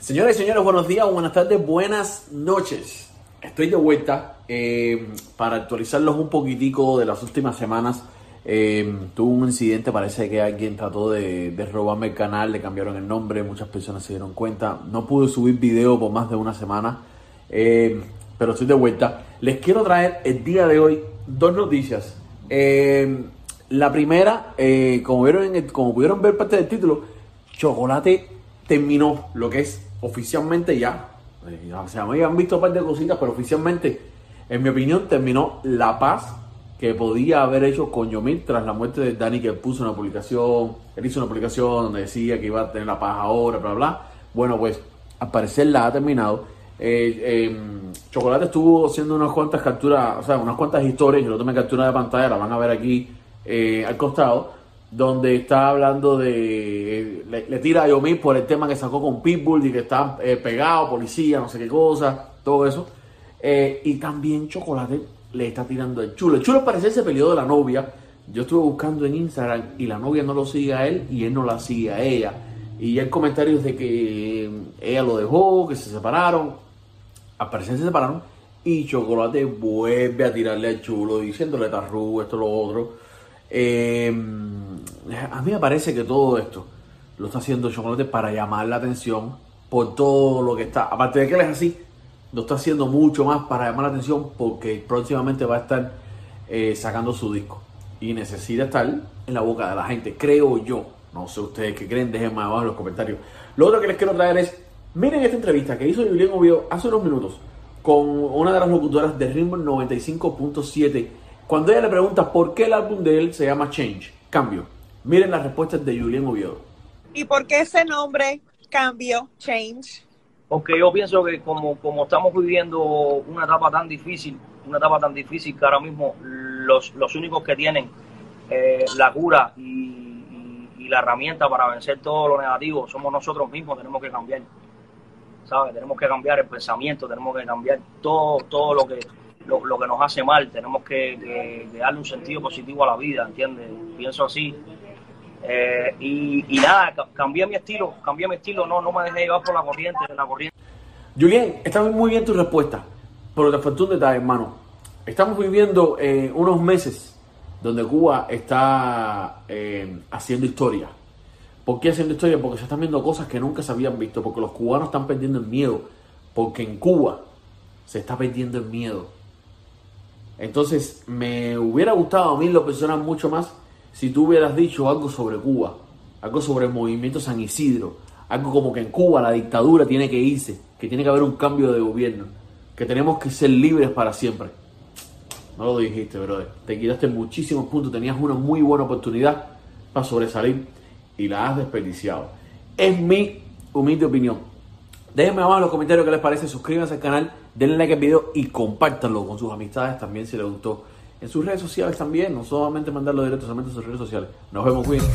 Señores y señores, buenos días, buenas tardes, buenas noches. Estoy de vuelta eh, para actualizarlos un poquitico de las últimas semanas. Eh, un incidente, parece que alguien trató de, de, robarme el canal, le cambiaron el nombre, muchas personas se dieron cuenta. No pude subir video por más de una semana, eh, pero estoy de vuelta. Les quiero traer el día de hoy dos noticias. Eh, la primera, como, vieron como pudieron ver parte del título, Chocolate terminó lo que es oficialmente ya. Eh, o sea, me habían visto un par de cositas, pero oficialmente, en mi opinión, terminó la paz que podía haber hecho con Yomil tras la muerte de Dani, que puso una publicación, él hizo una publicación donde decía que iba a tener la paz ahora, bla, bla. Bueno, pues al parecer la ha terminado. Eh, eh, Chocolate estuvo haciendo unas cuantas capturas, o sea, unas cuantas historias, yo lo tomé captura de pantalla, la van a ver aquí eh, al costado, donde está hablando de, le, tira a Yomil por el tema que sacó con Pitbull y que está eh, pegado, policía, no sé qué cosa, todo eso. Eh, y también Chocolate le está tirando el chulo. El chulo parece ese peleó de la novia. Yo estuve buscando en Instagram y la novia no lo sigue a él y él no la sigue a ella. Y hay comentarios de que ella lo dejó, que se separaron. Al parecer se separaron. Y Chocolate vuelve a tirarle al chulo diciéndole tarru, esto, lo otro. Eh, a mí me parece que todo esto lo está haciendo Chocolate para llamar la atención por todo lo que está. Aparte de que él es así, lo está haciendo mucho más para llamar la atención porque próximamente va a estar eh, sacando su disco y necesita estar en la boca de la gente, creo yo. No sé ustedes qué creen, déjenme abajo en los comentarios. Lo otro que les quiero traer es, miren esta entrevista que hizo Julián Oviedo hace unos minutos con una de las locutoras de Ritmo 95.7 cuando ella le pregunta por qué el álbum de él se llama Change, cambio. Miren las respuestas de Julián Oviedo. ¿Y por qué ese nombre, cambio, change? Porque yo pienso que como, como estamos viviendo una etapa tan difícil, una etapa tan difícil que ahora mismo los, los únicos que tienen eh, la cura y, y, y, la herramienta para vencer todo lo negativo somos nosotros mismos, tenemos que cambiar. ¿Sabes? Tenemos que cambiar el pensamiento, tenemos que cambiar todo, todo lo que lo, lo que nos hace mal, tenemos que, que, que, darle un sentido positivo a la vida, ¿entiendes? Pienso así. Eh, y, nada, cambié mi estilo, cambié mi estilo, no, no me dejé llevar por la corriente, la corriente. Julián, está muy bien tu respuesta, pero te faltó un detalle, hermano. Estamos viviendo eh, unos meses donde Cuba está eh, haciendo historia. ¿Por qué haciendo historia? Porque se están viendo cosas que nunca se habían visto, porque los cubanos están perdiendo el miedo, porque en Cuba se está perdiendo el miedo. Entonces, me hubiera gustado a mí lo personal mucho más si tú hubieras dicho algo sobre Cuba, algo sobre el movimiento San Isidro, algo como que en Cuba la dictadura tiene que irse, que tiene que haber un cambio de gobierno, que tenemos que ser libres para siempre. No lo dijiste, brother. Te quitaste muchísimos puntos, tenías una muy buena oportunidad para sobresalir y la has desperdiciado. Es mi humilde opinión. Déjenme abajo en los comentarios qué les parece, suscríbanse al canal, denle like al video y compártanlo con sus amistades también si les gustó. En sus redes sociales también, no solamente mandarlo directo, solamente en sus redes sociales. Nos vemos, cuídense.